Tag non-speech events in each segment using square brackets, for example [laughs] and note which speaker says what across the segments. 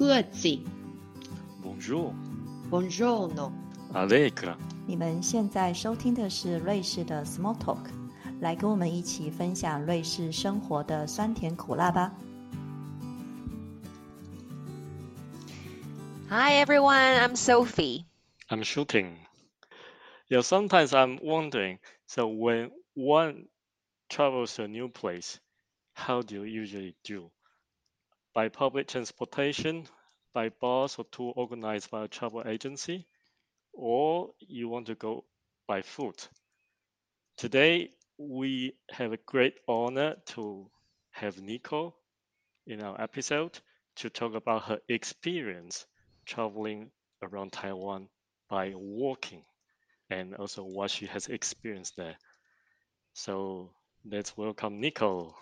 Speaker 1: Grüezi,
Speaker 2: bonjour,
Speaker 1: bonjour, 各自。Bonjour，Bonjour，no。
Speaker 2: Allegra。
Speaker 3: 你们现在收听的是瑞士的 Small Talk，来跟我们一起分享瑞士生活的酸甜苦辣吧。
Speaker 4: Hi everyone, I'm Sophie.
Speaker 2: I'm shooting. Yeah, sometimes I'm wondering. So when one travels to a new place, how do you usually do? By public transportation by bus or tour organized by a travel agency, or you want to go by foot? Today we have a great honor to have Nico in our episode to talk about her experience traveling around Taiwan by walking and also what she has experienced there. So let's welcome Nico.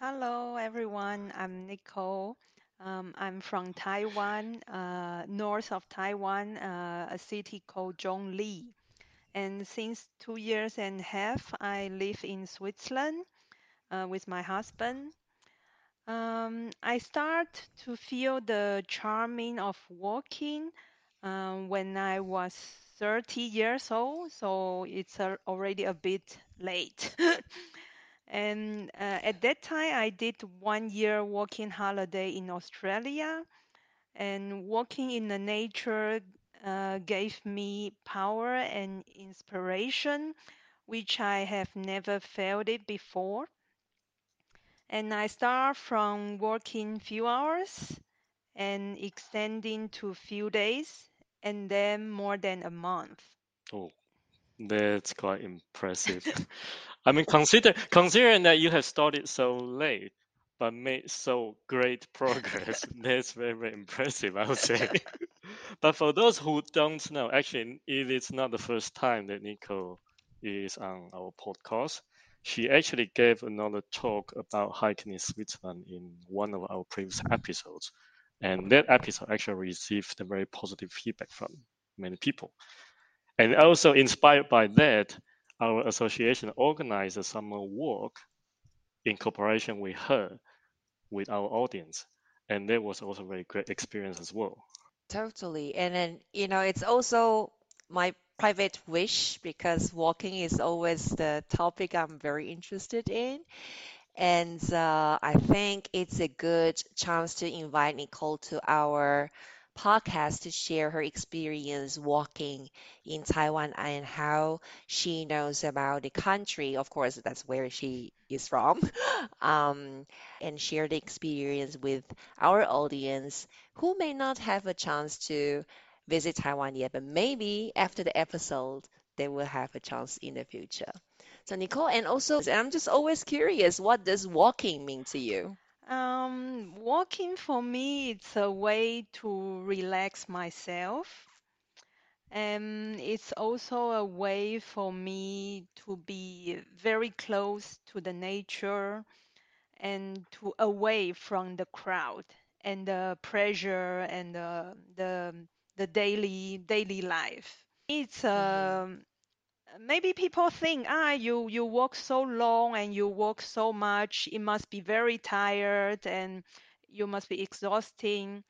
Speaker 5: Hello, everyone. I'm Nicole. Um, I'm from Taiwan, uh, north of Taiwan, uh, a city called Zhongli. And since two years and a half, I live in Switzerland uh, with my husband. Um, I start to feel the charming of walking um, when I was 30 years old, so it's already a bit late. [laughs] And uh, at that time, I did one year walking holiday in Australia, and walking in the nature uh, gave me power and inspiration, which I have never felt it before. And I start from walking few hours and extending to few days, and then more than a month.
Speaker 2: Oh, that's quite impressive. [laughs] I mean, consider considering that you have started so late but made so great [laughs] progress, that's very, very impressive, I would say. [laughs] but for those who don't know, actually, it is not the first time that Nico is on our podcast. She actually gave another talk about hiking in Switzerland in one of our previous episodes. And that episode actually received very positive feedback from many people. And also inspired by that, our association organized a summer walk in cooperation with her, with our audience. And that was also a very great experience as well.
Speaker 4: Totally. And then, you know, it's also my private wish because walking is always the topic I'm very interested in. And uh, I think it's a good chance to invite Nicole to our podcast to share her experience walking in Taiwan and how she knows about the country. Of course, that's where she is from. [laughs] Um, and share the experience with our audience who may not have a chance to visit Taiwan yet, but maybe after the episode, they will have a chance in the future. So Nicole, and also, I'm just always curious, what does walking mean to you?
Speaker 5: Um, walking for me, it's a way to relax myself. And it's also a way for me to be very close to the nature and to away from the crowd and the pressure and the the, the daily daily life. It's
Speaker 4: hmm
Speaker 5: um, maybe people think, ah, you you walk so long and you walk so much, it must be very tired and you must be exhausting.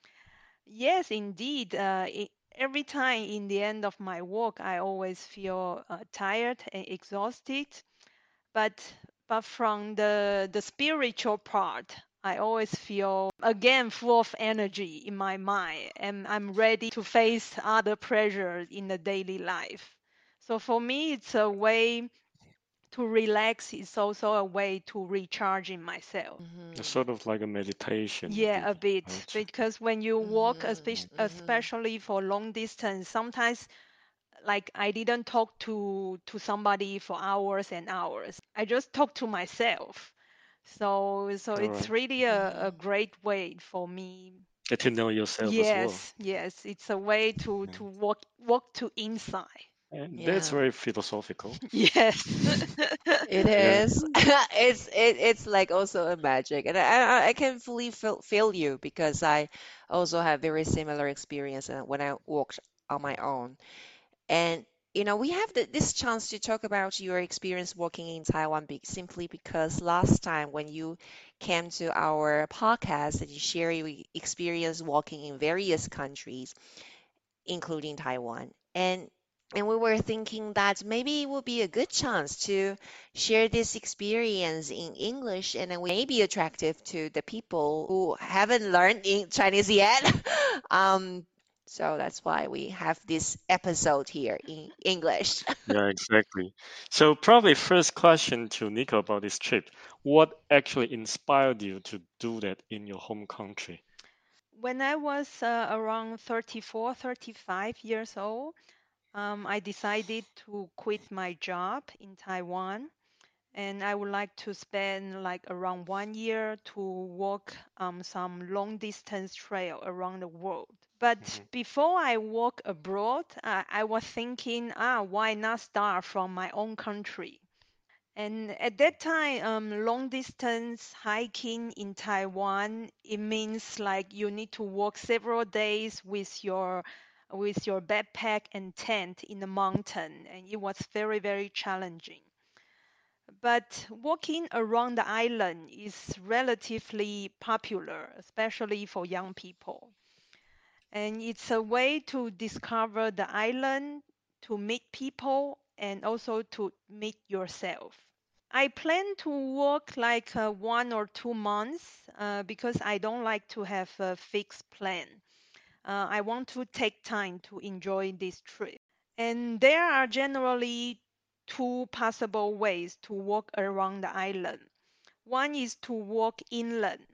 Speaker 5: Yes, indeed. Uh, it, every time in the end of my walk, I always feel uh, tired and exhausted. But but from the the spiritual part, I always feel again full of energy in my mind, and I'm ready to face other pressures in the daily life. So for me, it's a way to relax. It's also a way to recharging myself.
Speaker 2: It's
Speaker 4: hmm
Speaker 2: sort of like a meditation, a
Speaker 5: Yeah,
Speaker 2: bit,
Speaker 5: a bit.
Speaker 2: right?
Speaker 5: Because when you walk,
Speaker 4: hmm
Speaker 5: especially,
Speaker 4: hmm
Speaker 5: especially for long distance, sometimes like I didn't talk to to somebody for hours and hours. I just talk to myself. So so
Speaker 2: All
Speaker 5: it's
Speaker 2: right.
Speaker 5: really a, a
Speaker 4: hmm
Speaker 5: great way for me.
Speaker 2: Get to know yourself as well.
Speaker 5: Yes, yes. It's a way to
Speaker 2: Yeah.
Speaker 5: to walk walk to inside.
Speaker 2: And that's very philosophical. [laughs]
Speaker 5: Yes.
Speaker 4: It [laughs]
Speaker 2: Yeah.
Speaker 4: is. [laughs] It's it, it's like also a magic, and I I I can fully feel feel you because I also have very similar experience uh, when I walked on my own. And you know, we have the, this chance to talk about your experience working in Taiwan be, simply because last time when you came to our podcast and you share your experience working in various countries, including Taiwan. And and we were thinking that maybe it would be a good chance to share this experience in English and then we may be attractive to the people who haven't learned Chinese yet. [laughs] um, so that's why we have this episode here in English. [laughs]
Speaker 2: yeah, exactly. So probably first question to Nico about this trip. What actually inspired you to do that in your home country?
Speaker 5: When I was uh, around 34, 35 years old, um, I decided to quit my job in Taiwan and I would like to spend like around one year to walk um, some long distance trail around the world. But
Speaker 2: Mhm.
Speaker 5: before I walk abroad, uh, I was thinking, ah, why not start from my own country? And at that time, um, long distance hiking in Taiwan, it means like you need to walk several days with your with your backpack and tent in the mountain, and it was very very challenging. But walking around the island is relatively popular, especially for young people. And it's a way to discover the island, to meet people, and also to meet yourself. I plan to walk like uh, one or two months uh, because I don't like to have a fixed plan. Uh, I want to take time to enjoy this trip. And there are generally two possible ways to walk around the island. One is to walk inland,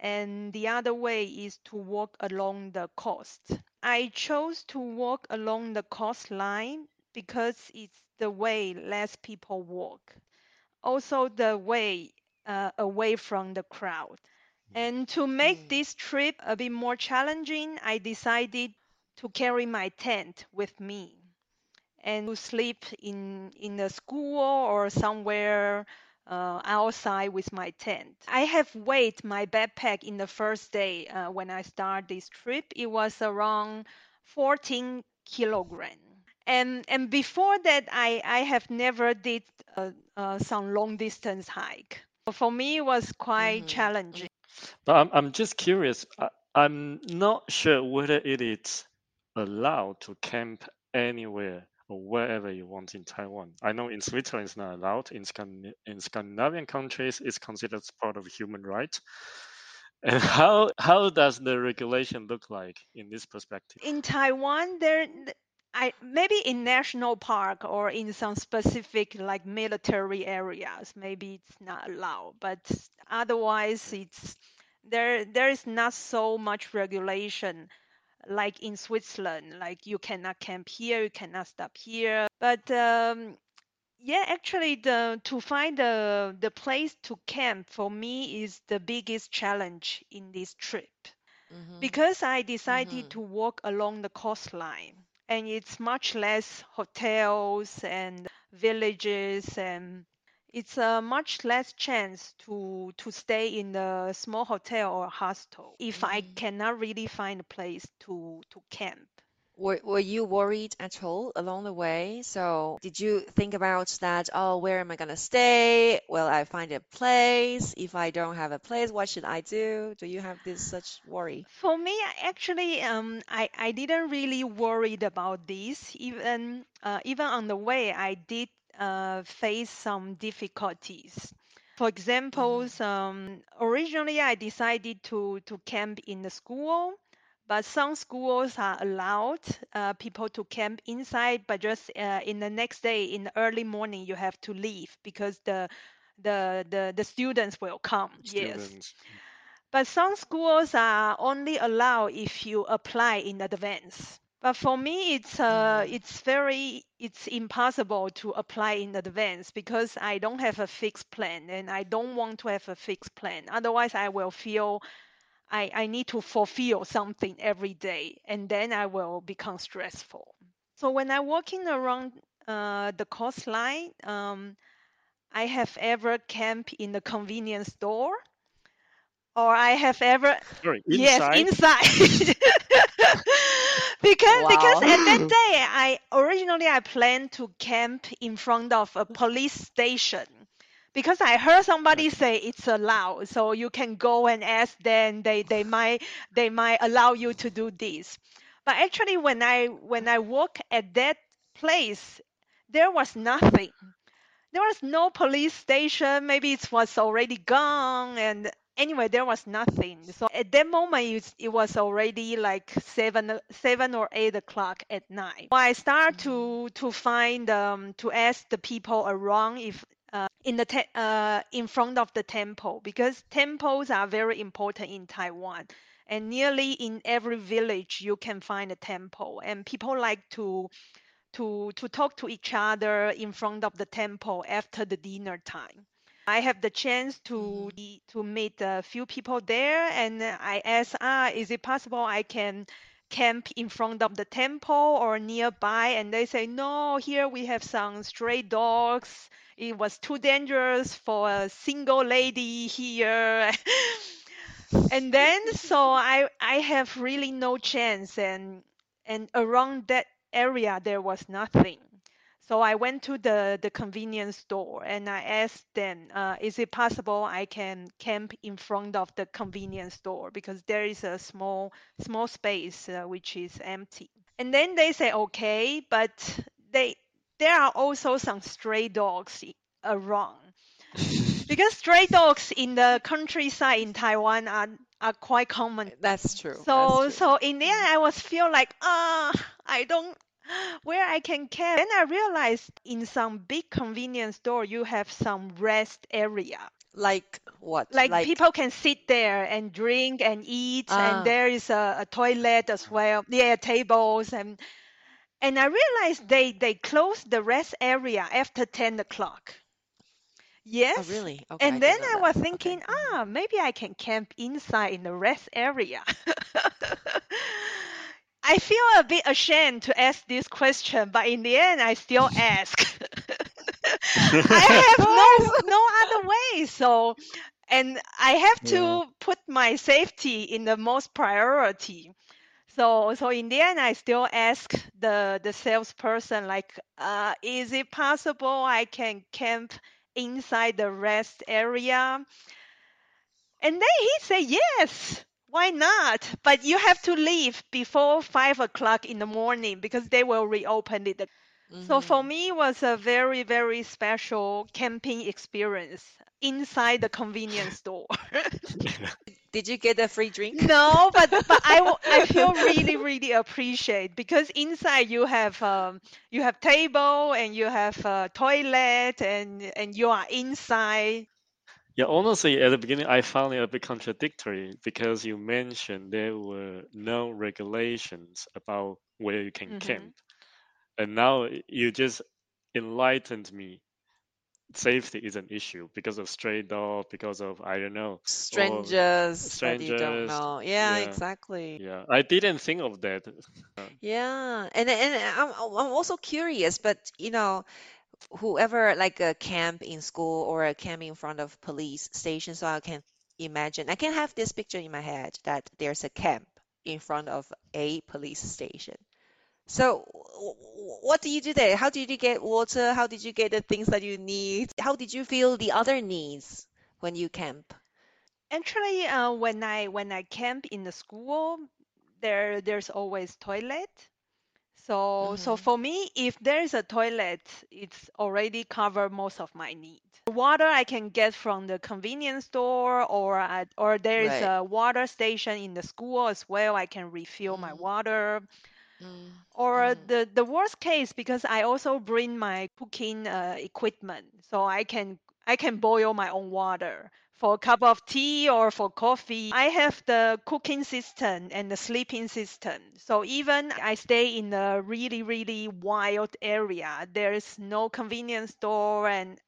Speaker 5: and the other way is to walk along the coast. I chose to walk along the coastline because it's the way less people walk. Also, the way uh, away from the crowd. And to make
Speaker 4: Mm.
Speaker 5: this trip a bit more challenging, I decided to carry my tent with me and to sleep in in a school or somewhere uh, outside with my tent. I have weighed my backpack in the first day uh, when I start this trip. It was around 14 kilogram. And and before that, I I have never did uh, uh, some long distance hike. For me, it was quite
Speaker 4: Mhm.
Speaker 5: challenging.
Speaker 2: But I'm, I'm just curious. I, I'm not sure whether it is allowed to camp anywhere or wherever you want in Taiwan. I know in Switzerland it's not allowed. In, Scandin- in Scandinavian countries, it's considered part of human right. [laughs] And how how does the regulation look like in this perspective?
Speaker 5: in Taiwan, there, I maybe in national park or in some specific like military areas, maybe it's not allowed. But otherwise, it's there. There is not so much regulation like in Switzerland. Like you cannot camp here, you cannot stop here. But um, yeah, actually, the to find the the place to camp for me is the biggest challenge in this trip
Speaker 4: Mhm.
Speaker 5: because I decided
Speaker 4: Mhm.
Speaker 5: to walk along the coastline and it's much less hotels and villages and it's a much less chance to to stay in a small hotel or hostel if I
Speaker 4: Mhm.
Speaker 5: cannot really find a place to to camp.
Speaker 4: Were, were you worried at all along the way? So, did you think about that? Oh, where am I gonna stay? Will I find a place? If I don't have a place, what should I do? Do you have this such worry?
Speaker 5: For me, actually, um, I, I didn't really worried about this. Even uh, even on the way, I did uh, face some difficulties. For example,
Speaker 4: Mhm.
Speaker 5: um, originally I decided to to camp in the school, but some schools are allowed uh, people to camp inside, but just uh, in the next day in the early morning you have to leave because the the the, the students will come. Yes. But some schools are only allowed if you apply in advance. But for me, it's uh,
Speaker 4: Mhm.
Speaker 5: it's very it's impossible to apply in advance because I don't have a fixed plan and I don't want to have a fixed plan. Otherwise, I will feel I, I need to fulfill something every day and then I will become stressful. So when I'm walking around uh, the coastline, um, I have ever camped in the convenience store or I have ever
Speaker 2: Sorry,
Speaker 5: yes
Speaker 2: inside.
Speaker 5: inside [laughs] because because at that day I originally I planned to camp in front of a police station because I heard somebody say it's allowed so you can go and ask them they they might they might allow you to do this but actually when I when I walk at that place there was nothing there was no police station. Maybe it was already gone. And anyway, there was nothing. So at that moment, it, it was already like seven, seven or eight o'clock at night. I start to to find um to ask the people around if. Uh, in the te- uh, in front of the temple because temples are very important in Taiwan and nearly in every village you can find a temple and people like to to to talk to each other in front of the temple after the dinner time. I have the chance to e- to meet a few people there, and I asked, ah, is it possible I can camp in front of the temple or nearby? And they say, no, here we have some stray dogs. It was too dangerous for a single lady here. [laughs] and then so I I have really no chance and and around that area there was nothing. So I went to the, the convenience store and I asked them, uh, is it possible I can camp in front of the convenience store because there is a small small space uh, which is empty. And then they say okay, but they there are also some stray dogs around [laughs] because stray dogs in the countryside in Taiwan are are quite common.
Speaker 4: That's true.
Speaker 5: So
Speaker 4: That's true.
Speaker 5: so in the end, I was feel like ah, I don't where I can camp. Then I realized in some big convenience store you have some rest area.
Speaker 4: Like what?
Speaker 5: Like, people can sit there and drink and eat,
Speaker 4: Ah.
Speaker 5: and there is a, a toilet as well. Yeah, tables and and I realized they they close the rest area after ten o'clock. Yes.
Speaker 4: Oh, really? Okay.
Speaker 5: And
Speaker 4: didn't
Speaker 5: then I
Speaker 4: that.
Speaker 5: was
Speaker 4: Okay.
Speaker 5: thinking, ah, maybe I can camp inside in the rest area. [laughs] I feel a bit ashamed to ask this question, but in the end, I still ask. [laughs] I have no [laughs] no other way, so and I have to
Speaker 2: Yeah.
Speaker 5: put my safety in the most priority. So so in the end, I still ask the the salesperson like, uh, is it possible I can camp inside the rest area? And then he said, yes, why not? But you have to leave before five o'clock in the morning because they will reopen it. So for me, it was a very, very special camping experience inside the convenience store. [laughs]
Speaker 4: Did you get a free drink?
Speaker 5: no, but but I, w- I feel really, really appreciate because inside you have um you have table and you have a toilet and and you are inside.
Speaker 2: Yeah, honestly, at the beginning, I found it a bit contradictory because you mentioned there were no regulations about where you can
Speaker 5: Mhm.
Speaker 2: camp. And now you just enlightened me. Safety is an issue because of stray dog, because of, I don't know,
Speaker 4: Strangers that you don't
Speaker 2: strangers,
Speaker 4: know. Yeah,
Speaker 2: yeah.
Speaker 4: exactly.
Speaker 2: yeah, I didn't think of that. [laughs]
Speaker 4: Yeah, and and I'm I'm also curious, but you know, whoever like a camp in school or a camp in front of police station, so I can imagine, I can have this picture in my head that there's a camp in front of a police station. So, what do you do there? How did you get water? How did you get the things that you need? How did you feel the other needs when you camp?
Speaker 5: Actually, uh, when I when I camp in the school, there there's always toilet. So so
Speaker 4: Mhm.
Speaker 5: for me, if there is a toilet, it's already cover most of my need. Water I can get from the convenience store, or at, or there is
Speaker 4: Right.
Speaker 5: a water station in the school as well. I can refill my
Speaker 4: Mm.
Speaker 5: water.
Speaker 4: Mm,
Speaker 5: Or
Speaker 4: mm.
Speaker 5: the the worst case, because I also bring my cooking uh, equipment, so I can I can boil my own water for a cup of tea or for coffee. I have the cooking system and the sleeping system. So even I stay in a really really wild area, there is no convenience store and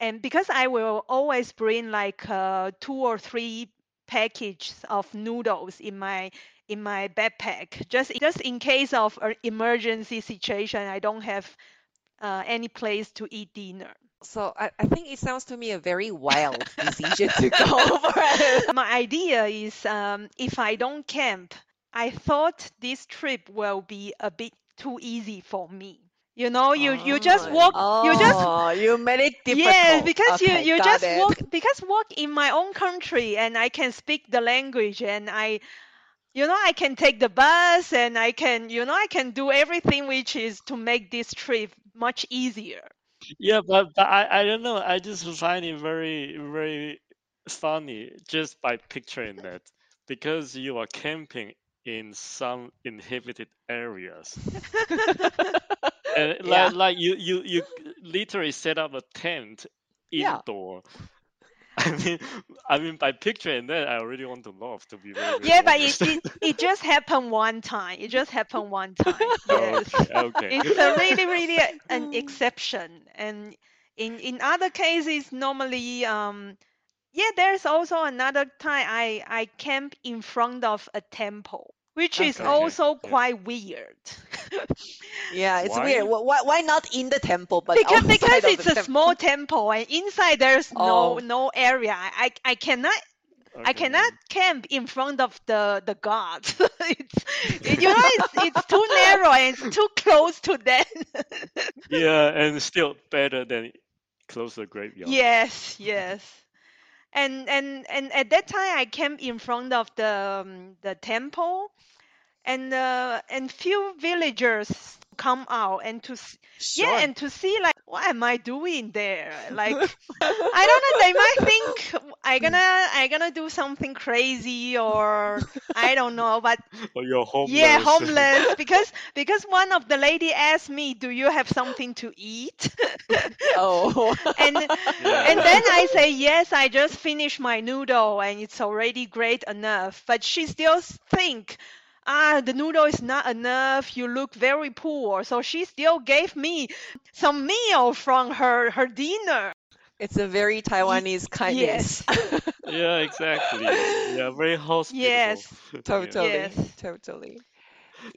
Speaker 5: and because I will always bring like uh, two or three packages of noodles in my in my backpack just just in case of an emergency situation I don't have uh, any place to eat dinner.
Speaker 4: So I, I think it sounds to me a very wild [laughs] decision to go for it.
Speaker 5: My idea is um, if I don't camp, I thought this trip will be a bit too easy for me. You know, you you just
Speaker 4: Oh,
Speaker 5: walk, you just
Speaker 4: oh, you made it [laughs] difficult.
Speaker 5: Yes, because
Speaker 4: Okay,
Speaker 5: you you just
Speaker 4: it.
Speaker 5: walk because walk in my own country and I can speak the language and I you know I can take the bus and I can you know I can do everything which is to make this trip much easier.
Speaker 2: Yeah, but but I I don't know. I just find it very very funny just by picturing that because you are camping in some inhabited areas [laughs] and
Speaker 4: Yeah.
Speaker 2: like like you you you literally set up a tent
Speaker 4: Yeah.
Speaker 2: I mean, I mean, by picturing that, I already want to laugh. To be very, very
Speaker 5: Yeah, but it, it it just happened one time. It just happened one time. [laughs] Yes.
Speaker 2: okay, okay.
Speaker 5: It's a really really a- an exception and in in other cases normally um yeah there's also another time I I camp in front of a temple which is
Speaker 2: Okay.
Speaker 5: also
Speaker 2: Yeah.
Speaker 5: quite weird.
Speaker 4: Yeah, it's
Speaker 2: Why?
Speaker 4: weird. Why, why not in the temple, but
Speaker 5: because because it's a
Speaker 4: temple?
Speaker 5: small temple and inside there's no
Speaker 4: Oh.
Speaker 5: no area. I I cannot I cannot camp in front of the the gods. [laughs] it's you know it's [laughs] it's too narrow and it's too close to them. [laughs]
Speaker 2: Yeah, and still better than close to the graveyard.
Speaker 5: yes, yes. And and and at that time I came in front of the um, the temple. And uh, and few villagers come out and to s-
Speaker 4: Sure.
Speaker 5: yeah and to see like what am I doing there like [laughs] I don't know. They might think I gonna I gonna do something crazy or I don't know. But [laughs]
Speaker 2: Or you're homeless.
Speaker 5: yeah, homeless [laughs] because because one of the lady asked me, "Do you have something to eat?"
Speaker 4: oh.
Speaker 5: and and then I say, "Yes, I just finished my noodle and it's already great enough." But she still think. Ah, the noodle is not enough. You look very poor. So she still gave me some meal from her her dinner.
Speaker 4: It's a very Taiwanese kindness. Yes. [laughs]
Speaker 2: yeah, exactly. Yeah, very hospitable.
Speaker 5: Yes. [laughs]
Speaker 4: Totally.
Speaker 5: Yes.
Speaker 4: Totally.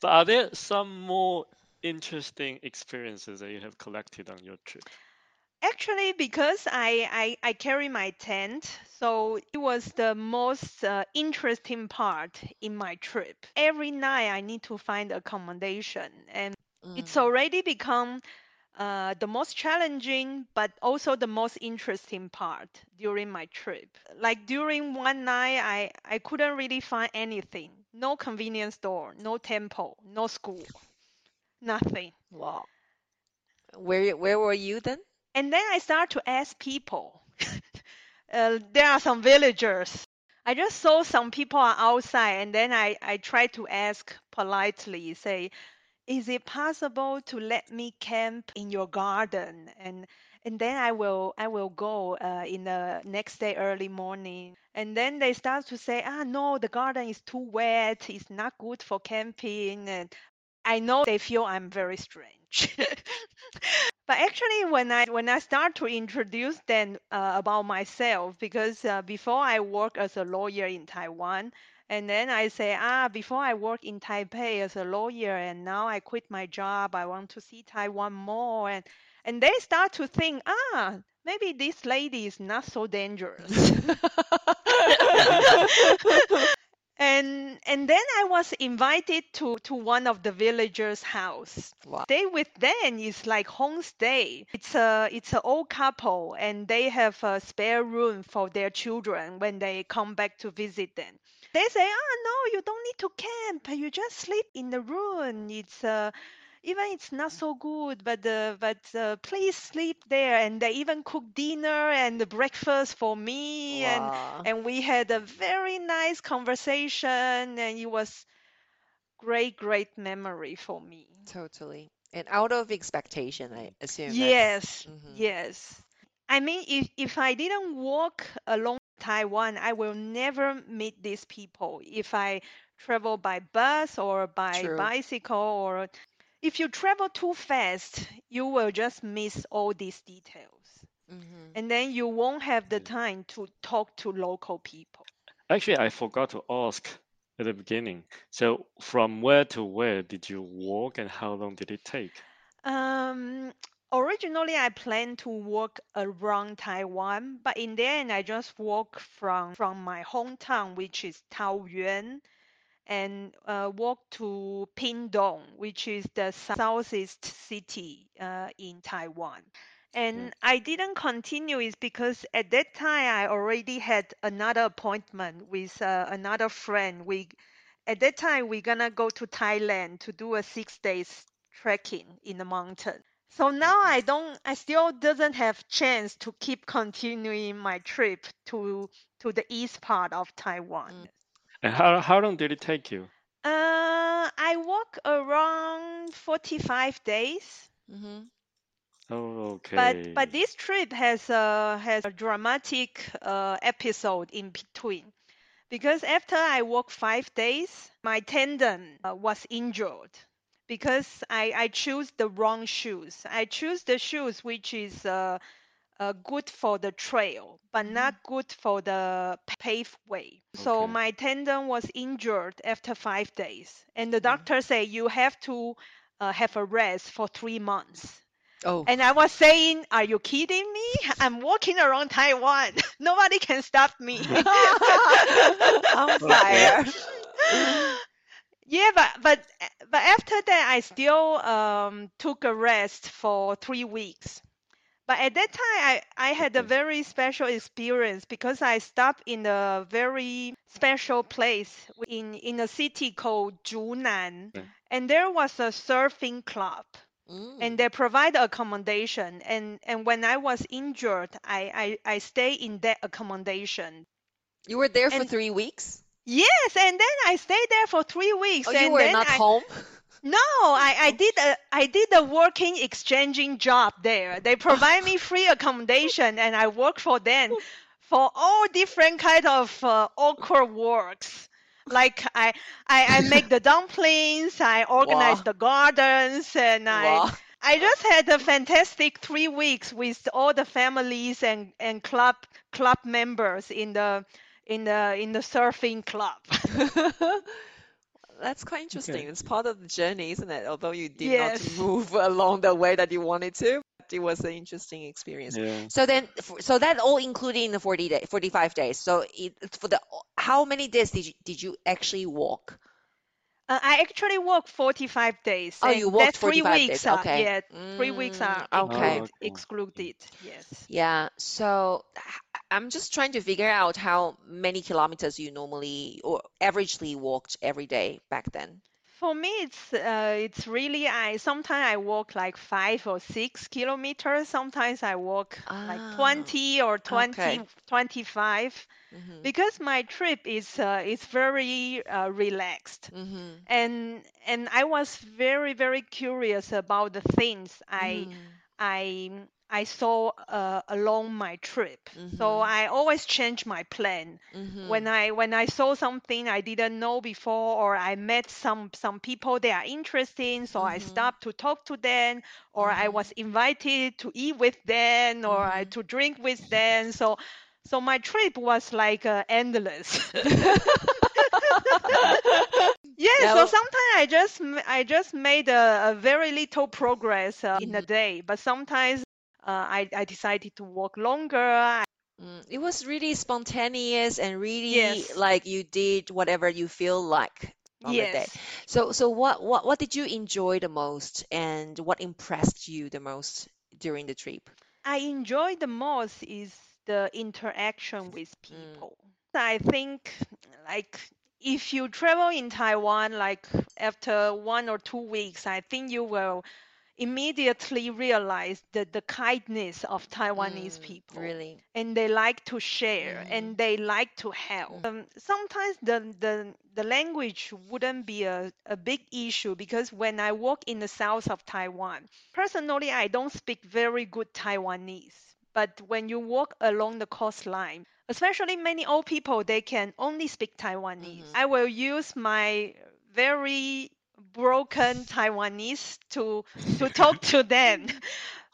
Speaker 2: But are there some more interesting experiences that you have collected on your trip?
Speaker 5: Actually, because I, I, I carry my tent, so it was the most uh, interesting part in my trip. Every night I need to find accommodation, and it's
Speaker 4: Mm.
Speaker 5: already become uh, the most challenging, but also the most interesting part during my trip. Like during one night, I, I couldn't really find anything. No convenience store, no temple, no school, nothing.
Speaker 4: Wow. Where where were you then?
Speaker 5: And then I start to ask people. [laughs] uh, there are some villagers. I just saw some people are outside, and then I, I try to ask politely, say, is it possible to let me camp in your garden? And and then I will I will go uh, in the next day early morning. And then they start to say, ah no, the garden is too wet. It's not good for camping. And I know they feel I'm very strange. [laughs] but actually, when I when I start to introduce them uh, about myself, because uh, before I work as a lawyer in Taiwan, and then I say, ah, before I work in Taipei as a lawyer, and now I quit my job, I want to see Taiwan more, and and they start to think, ah, maybe this lady is not so dangerous. [laughs] [laughs] and and then I was invited to to one of the villagers' house.
Speaker 4: Wow.
Speaker 5: Stay with them is like homestay. It's a it's an old couple, and they have a spare room for their children when they come back to visit them. They say, "Ah, no, you don't need to camp. You just sleep in the room. It's uh, even it's not so good, but uh, but uh, please sleep there." And they even cook dinner and breakfast for me, and
Speaker 4: Wow.
Speaker 5: and we had a very nice conversation, and it was great, great memory for me.
Speaker 4: Totally. And out of expectation, I assume.
Speaker 5: Yes,
Speaker 4: Mhm.
Speaker 5: yes. I mean, if if I didn't walk along Taiwan, I will never meet these people. If I travel by bus or by
Speaker 4: True.
Speaker 5: bicycle, or if you travel too fast, you will just miss all these details,
Speaker 4: Mhm.
Speaker 5: and then you won't have the time to talk to local people.
Speaker 2: Actually, I forgot to ask at the beginning. So, from where to where did you walk and how long did it take?
Speaker 5: Um, Originally, I planned to walk around Taiwan, but in the end, I just walked from from my hometown, which is Taoyuan, and uh, walk to Pingdong, which is the southeast city uh, in Taiwan. And I didn't continue is because at that time I already had another appointment with uh, another friend. We at that time we're gonna go to Thailand to do a six days trekking in the mountain. So now I don't, I still doesn't have chance to keep continuing my trip to to the east part of Taiwan.
Speaker 4: Mm.
Speaker 2: And how how long did it take you?
Speaker 5: Uh, I walk around 45 days.
Speaker 4: Mm-hmm.
Speaker 2: Oh, okay.
Speaker 5: But but this trip has a has a dramatic uh, episode in between, because after I walked five days, my tendon uh, was injured because I I choose the wrong shoes. I choose the shoes which is uh, uh, good for the trail, but not good for the paved way. So my tendon was injured after five days, and the doctor said you have to uh, have a rest for three months.
Speaker 4: Oh,
Speaker 5: And I was saying, Are you kidding me? I'm walking around Taiwan. [laughs] Nobody can stop me. [laughs]
Speaker 4: on fire. [laughs]
Speaker 5: yeah, but but but after that, I still um, took a rest for three weeks. But at that time, I, I had a very special experience because I stopped in a very special place in, in a city called Zhunan.
Speaker 2: Okay.
Speaker 5: And there was a surfing club.
Speaker 4: Mm.
Speaker 5: and they provide accommodation and and when i was injured i i, I stay in that accommodation
Speaker 4: You were there for
Speaker 5: and-
Speaker 4: three weeks?
Speaker 5: yes and then i stayed there for three weeks
Speaker 4: Oh,
Speaker 5: and
Speaker 4: you were
Speaker 5: then
Speaker 4: not
Speaker 5: I,
Speaker 4: home?
Speaker 5: No i i did a i did a working exchanging job there they provide me [laughs] free accommodation and i work for them for all different kind of uh, awkward works like I, I i make the dumplings i [laughs] organize
Speaker 4: Wow.
Speaker 5: the gardens and i I just had a fantastic three weeks with all the families and, and club club members in the in the in the surfing club. [laughs]
Speaker 4: That's quite interesting.
Speaker 2: Okay.
Speaker 4: It's part of the journey, isn't it? Although you did
Speaker 5: Yes.
Speaker 4: not move [laughs] along the way that you wanted to, it was an interesting experience.
Speaker 2: Yeah.
Speaker 4: So then, so that all including the 40 day, 45 days. So it, for the, how many days did you, did you actually walk?
Speaker 5: Uh, I actually worked 45 days.
Speaker 4: Oh, you worked
Speaker 5: that three
Speaker 4: 45
Speaker 5: weeks
Speaker 4: days,
Speaker 5: are,
Speaker 4: okay.
Speaker 5: Yeah, three weeks are
Speaker 4: Mm, okay.
Speaker 5: exclude- excluded. Yes.
Speaker 4: Yeah. So I'm just trying to figure out how many kilometers you normally or averagely walked every day back then.
Speaker 5: For me, it's uh, it's really I sometimes I walk like five or six kilometers. Sometimes I walk
Speaker 4: Ah,
Speaker 5: like 20 or 20,
Speaker 4: okay.
Speaker 5: 25
Speaker 4: Mm-hmm.
Speaker 5: because my trip is uh, is very uh, relaxed.
Speaker 4: Mm-hmm.
Speaker 5: and and I was very very curious about the things I
Speaker 4: Mm.
Speaker 5: I I saw uh, along my trip. So
Speaker 4: Mhm.
Speaker 5: I always change my plan
Speaker 4: Mm-hmm.
Speaker 5: when I when I saw something I didn't know before, or I met some some people they are interesting, so I
Speaker 4: Mhm.
Speaker 5: stopped to talk to them, or I
Speaker 4: Mhm.
Speaker 5: was invited to eat with them, or I
Speaker 4: Mhm.
Speaker 5: to drink with them. So so my trip was like uh, endless. [laughs] Yeah,
Speaker 4: Yeah,
Speaker 5: so sometimes I just I just made a, a very little progress uh, in a
Speaker 4: Mhm.
Speaker 5: day, but sometimes uh, I I decided to walk longer.
Speaker 4: Mm, It was really spontaneous and really
Speaker 5: Yes.
Speaker 4: like you did whatever you feel like on the day. So so what what what did you enjoy the most and what impressed you the most during the trip?
Speaker 5: I enjoy the most is the interaction with
Speaker 4: Mm.
Speaker 5: people. I think like if you travel in Taiwan like after one or two weeks, I think you will immediately realize the, the kindness of Taiwanese
Speaker 4: Mm,
Speaker 5: people.
Speaker 4: Really?
Speaker 5: and they like to share
Speaker 4: Mhm.
Speaker 5: and they like to help. Um, sometimes the, the the language wouldn't be a, a big issue because when I walk in the south of Taiwan, personally I don't speak very good Taiwanese. But when you walk along the coastline, especially many old people, they can only speak Taiwanese.
Speaker 4: Mhm.
Speaker 5: I will use my very broken Taiwanese to [laughs] to talk to them. [laughs]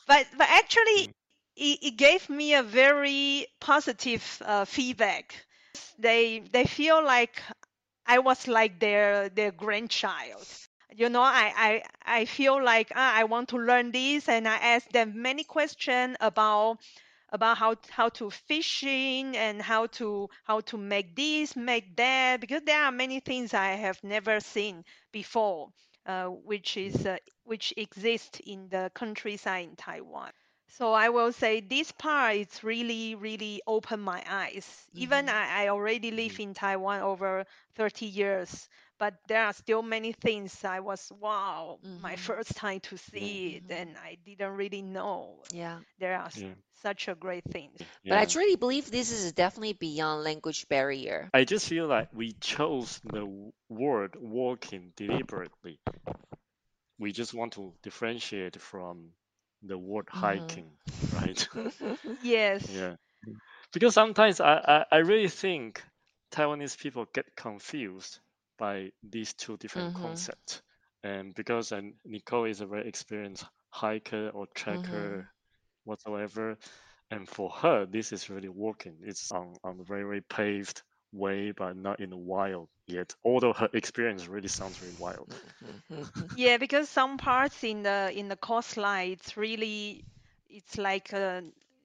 Speaker 5: But but actually it, it gave me a very positive uh, feedback. They they feel like I was like their their grandchild. you know, I I I feel like ah, I want to learn this, and I ask them many questions about about how how to fishing and how to how to make this, make that, because there are many things I have never seen before, uh, which is uh, which exist in the countryside in Taiwan. So I will say this part is really, really opened my eyes. Even
Speaker 4: Mhm.
Speaker 5: I, I already live in Taiwan over 30 years, but there are still many things I was, wow, my
Speaker 4: Mhm.
Speaker 5: first time to see it,
Speaker 4: Mhm.
Speaker 5: and I didn't really know
Speaker 4: Yeah.
Speaker 5: there are
Speaker 2: Yeah.
Speaker 5: such a great things.
Speaker 4: But I truly believe this is definitely beyond language barrier.
Speaker 2: I just feel like we chose the word walking deliberately. We just want to differentiate from the word
Speaker 4: Mhm.
Speaker 2: hiking, right? [laughs] [laughs]
Speaker 5: Yes.
Speaker 2: Yeah. Because sometimes I, I, I really think Taiwanese people get confused by these two different
Speaker 4: Mhm.
Speaker 2: concepts. And because uh, Nicole is a very experienced hiker or
Speaker 4: Mhm.
Speaker 2: whatsoever, and for her, this is really walking. It's on, on a very, very paved way, but not in the wild yet. Although her experience really sounds very wild.
Speaker 4: Mhm. [laughs]
Speaker 5: Yeah, because some parts in the in the coastline, it's really, it's like uh,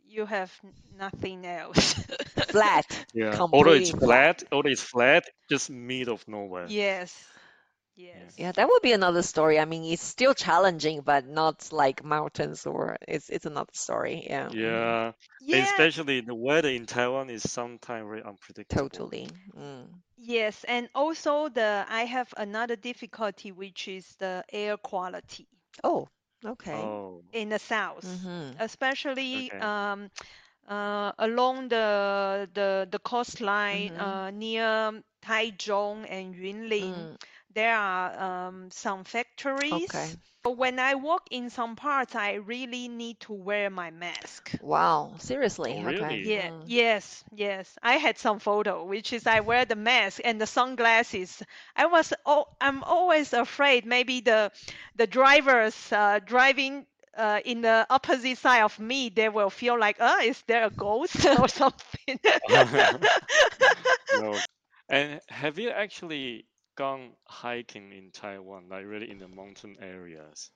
Speaker 5: you have nothing else. [laughs]
Speaker 4: Flat.
Speaker 2: Yeah. Although it's
Speaker 4: flat.
Speaker 2: flat, although it's flat, just mid of nowhere.
Speaker 5: Yes. Yes.
Speaker 4: Yeah, that would be another story. I mean, it's still challenging, but not like mountains or it's it's another story. Yeah.
Speaker 2: Yeah.
Speaker 5: Yeah.
Speaker 2: Especially the weather in Taiwan is sometimes very unpredictable.
Speaker 4: Totally. Mm.
Speaker 5: Yes, and also the I have another difficulty, which is the air quality
Speaker 4: Oh, okay.
Speaker 2: Oh,
Speaker 5: in the south,
Speaker 4: Mm-hmm.
Speaker 5: especially
Speaker 2: okay.
Speaker 5: um, uh, along the the the coastline
Speaker 4: Mm-hmm.
Speaker 5: uh, near Taichung and Yunlin.
Speaker 4: Mm.
Speaker 5: There are um, some factories.
Speaker 4: Okay.
Speaker 5: So when I walk in some parts, I really need to wear my mask.
Speaker 4: Wow. Seriously.
Speaker 2: Oh,
Speaker 4: Okay.
Speaker 2: really?
Speaker 5: Yeah,
Speaker 4: Mm.
Speaker 5: yes, yes. I had some photo, which is I wear the mask and the sunglasses. I was, oh, I'm always afraid maybe the the drivers uh, driving uh, in the opposite side of me, they will feel like, oh, is there a ghost [laughs] or something? [laughs]
Speaker 2: No. [laughs] And have you actually gone hiking in Taiwan, like really in the mountain areas?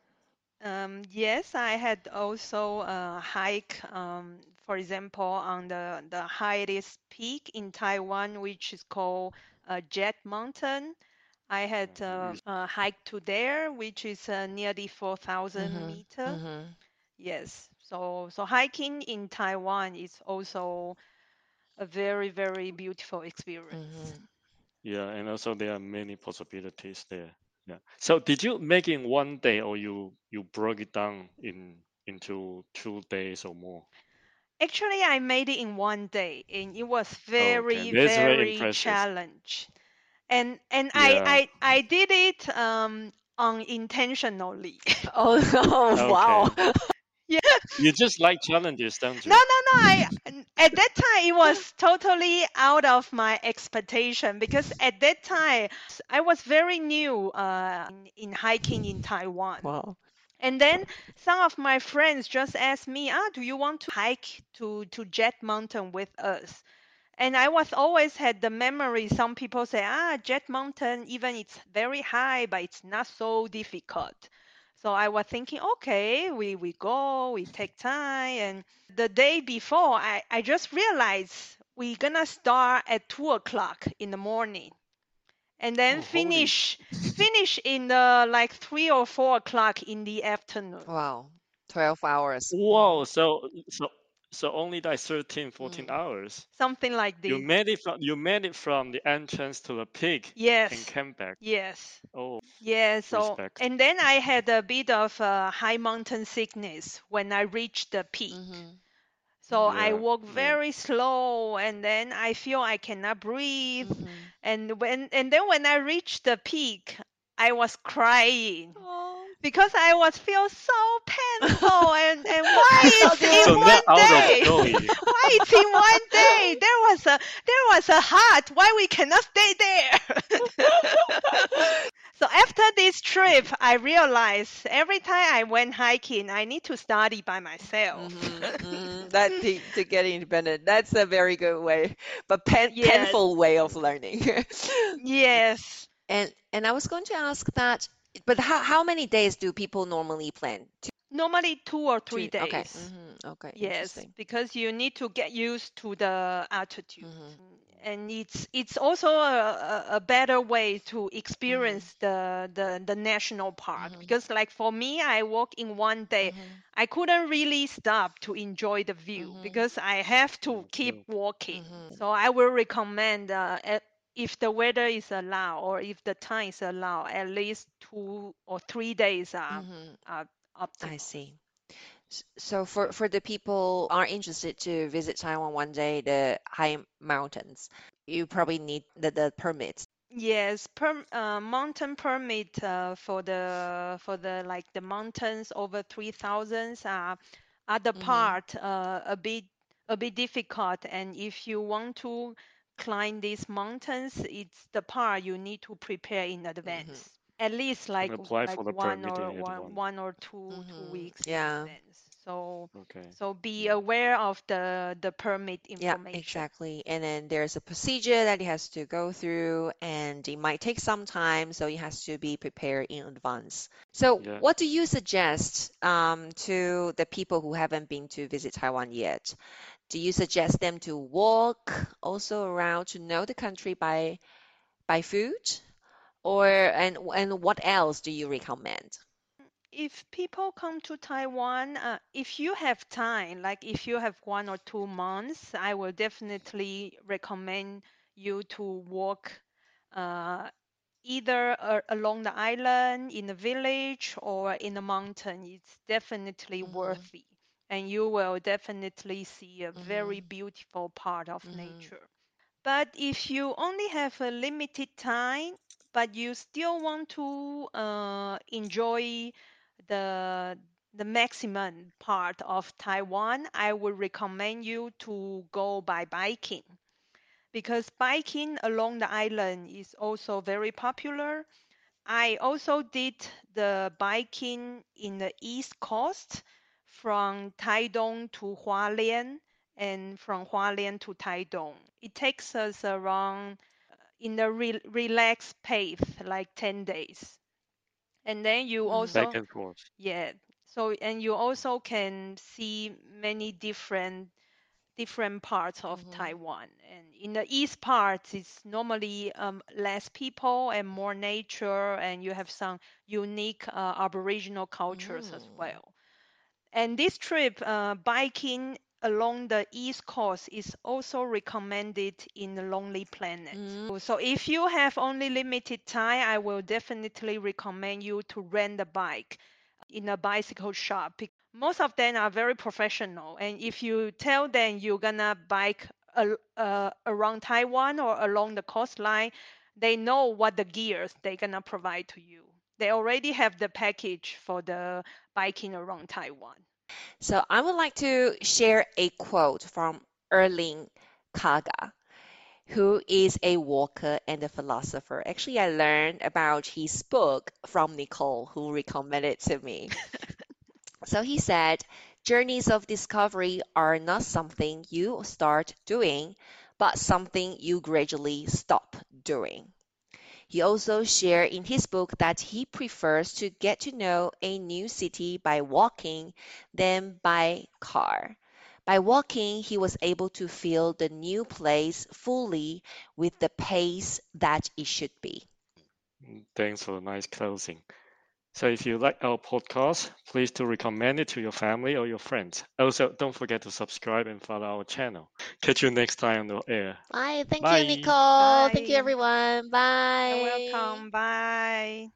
Speaker 5: Um, yes, I had also uh, hike, um, for example, on the, the highest peak in Taiwan, which is called uh, Jade Mountain. I had uh,
Speaker 2: Mhm.
Speaker 5: uh, hiked to there, which is uh, nearly 4,000
Speaker 4: Mm-hmm.
Speaker 5: meter.
Speaker 4: Mm-hmm.
Speaker 5: Yes, so so hiking in Taiwan is also a very, very beautiful experience.
Speaker 4: Mm-hmm.
Speaker 2: Yeah, and also there are many possibilities there. Yeah. So did you make it in one day or you you broke it down in into two days or more?
Speaker 5: Actually, I made it in one day, and it was
Speaker 2: okay.
Speaker 5: very,
Speaker 2: That's very
Speaker 5: very
Speaker 2: impressive.
Speaker 5: challenge. And and
Speaker 2: Yeah.
Speaker 5: I I I did it um unintentionally. [laughs]
Speaker 4: Oh, oh wow. [laughs]
Speaker 5: yeah.
Speaker 2: You just like challenges, don't you?
Speaker 5: No, no, no. I at that time it was totally out of my expectation because at that time I was very new uh in, in hiking in Taiwan.
Speaker 4: Wow.
Speaker 5: And then some of my friends just asked me, "Ah, do you want to hike to to Jade Mountain with us?" And I was always had the memory. Some people say, "Ah, Jade Mountain, even it's very high, but it's not so difficult." So I was thinking, okay, we, we go, we take time. And the day before, I, I just realized we're gonna start at two o'clock in the morning and then
Speaker 2: Oh, holy.
Speaker 5: finish finish in the like three or four o'clock in the afternoon.
Speaker 4: Wow. 12 hours.
Speaker 2: Whoa, so so so only like 13, 14
Speaker 4: Mm.
Speaker 2: hours.
Speaker 5: Something like this
Speaker 2: You
Speaker 5: this.
Speaker 2: made it from you made it from the entrance to the peak yes and
Speaker 5: Yes.
Speaker 2: came back.
Speaker 5: Yes.
Speaker 2: Oh,
Speaker 5: Yeah, so
Speaker 2: Respect.
Speaker 5: and then I had a bit of uh, high mountain sickness when I reached the peak.
Speaker 4: Mm-hmm.
Speaker 5: So I
Speaker 2: Yeah,
Speaker 5: walk
Speaker 2: yeah.
Speaker 5: very slow and then I feel I cannot breathe.
Speaker 4: Mm-hmm.
Speaker 5: And when and then when I reached the peak, I was crying
Speaker 4: Oh.
Speaker 5: Because I was feel so painful [laughs] and, and why it's in
Speaker 2: so
Speaker 5: one day? Why [laughs] it's in one day? There was a there was a heart. Why we cannot stay there? [laughs] so after this trip, I realized every time I went hiking, I need to study by myself.
Speaker 4: Mhm, mhm. That to, to get independent. That's a very good way, but pain,
Speaker 5: Yes.
Speaker 4: painful way of learning.
Speaker 5: yes.
Speaker 4: And and I was going to ask that But how how many days do people normally plan? Two,
Speaker 5: Normally two or three
Speaker 4: two-
Speaker 5: days.
Speaker 4: Okay. hmm Okay.
Speaker 5: Yes, because you need to get used to the altitude.
Speaker 4: Mhm.
Speaker 5: And it's it's also a, a, a better way to experience the, the the national park
Speaker 4: Mhm.
Speaker 5: because like for me I walk in one day
Speaker 4: Mhm.
Speaker 5: I couldn't really stop to enjoy the view because I have to keep walking. So I will recommend uh, if the weather is allowed or if the time is allowed, at least two or three days are,
Speaker 4: Mhm.
Speaker 5: are optimal.
Speaker 4: I see. So for for the people are interested to visit Taiwan one day, the high mountains, you probably need the, the permits.
Speaker 5: Yes, per, uh, mountain permit uh, for the for the like the mountains over three thousands are are the
Speaker 4: Mhm.
Speaker 5: part uh, a bit a bit difficult. And if you want to climb these mountains, it's the part you need to prepare in advance. At least like
Speaker 2: apply
Speaker 5: like
Speaker 2: for the
Speaker 5: one or one one or two two
Speaker 4: Mhm.
Speaker 5: weeks
Speaker 4: Yeah.
Speaker 5: So
Speaker 2: Okay.
Speaker 5: so be
Speaker 2: Yeah.
Speaker 5: aware of the the permit information Yeah,
Speaker 4: exactly. And then there's a procedure that it has to go through, and it might take some time, so it has to be prepared in advance. So,
Speaker 2: Yeah.
Speaker 4: what do you suggest um, to the people who haven't been to visit Taiwan yet? Do you suggest them to walk also around to know the country by by foot, or and and what else do you recommend?
Speaker 5: if people come to Taiwan, uh, if you have time, like if you have one or two months, I will definitely recommend you to walk uh, either uh, along the island, in the village, or in the mountain. It's definitely
Speaker 4: Mhm.
Speaker 5: worthy. And you will definitely see a very
Speaker 4: Mhm.
Speaker 5: beautiful part of
Speaker 4: Mhm.
Speaker 5: nature. But if you only have a limited time, but you still want to uh, enjoy the the maximum part of Taiwan, I would recommend you to go by biking because biking along the island is also very popular. I also did the biking in the East Coast from Taidong to Hualien and from Hualien to Taidong. It takes us around in the re- relaxed pace, like 10 days. And then you
Speaker 4: Mhm.
Speaker 5: also
Speaker 2: Back and forth.
Speaker 5: yeah. So and you also can see many different different parts of
Speaker 4: Mhm.
Speaker 5: Taiwan. And in the east part, it's normally um, less people and more nature, and you have some unique uh, Aboriginal cultures as
Speaker 4: Mm.
Speaker 5: well. And this trip, uh, biking along the east coast, is also recommended in the Lonely Planet.
Speaker 4: Mm.
Speaker 5: So if you have only limited time, I will definitely recommend you to rent a bike in a bicycle shop. Most of them are very professional, and if you tell them you're gonna bike al- uh, around Taiwan or along the coastline, they know what the gears they're gonna provide to you. They already have the package for the biking around Taiwan.
Speaker 4: So I would like to share a quote from Erling Kagge, who is a walker and a philosopher. Actually, I learned about his book from Nicole, who recommended it to me. [laughs] So he said, journeys of discovery are not something you start doing, but something you gradually stop doing. He also shared in his book that he prefers to get to know a new city by walking than by car. By walking, he was able to feel the new place fully with the pace that it should be.
Speaker 2: Thanks for the nice closing. So if you like our podcast, please do recommend it to your family or your friends. Also, don't forget to subscribe and follow our channel. Catch you next time on the air.
Speaker 4: Bye. Thank
Speaker 2: Bye.
Speaker 4: you, Nicole. Thank you, everyone. Bye.
Speaker 5: You're welcome. Bye.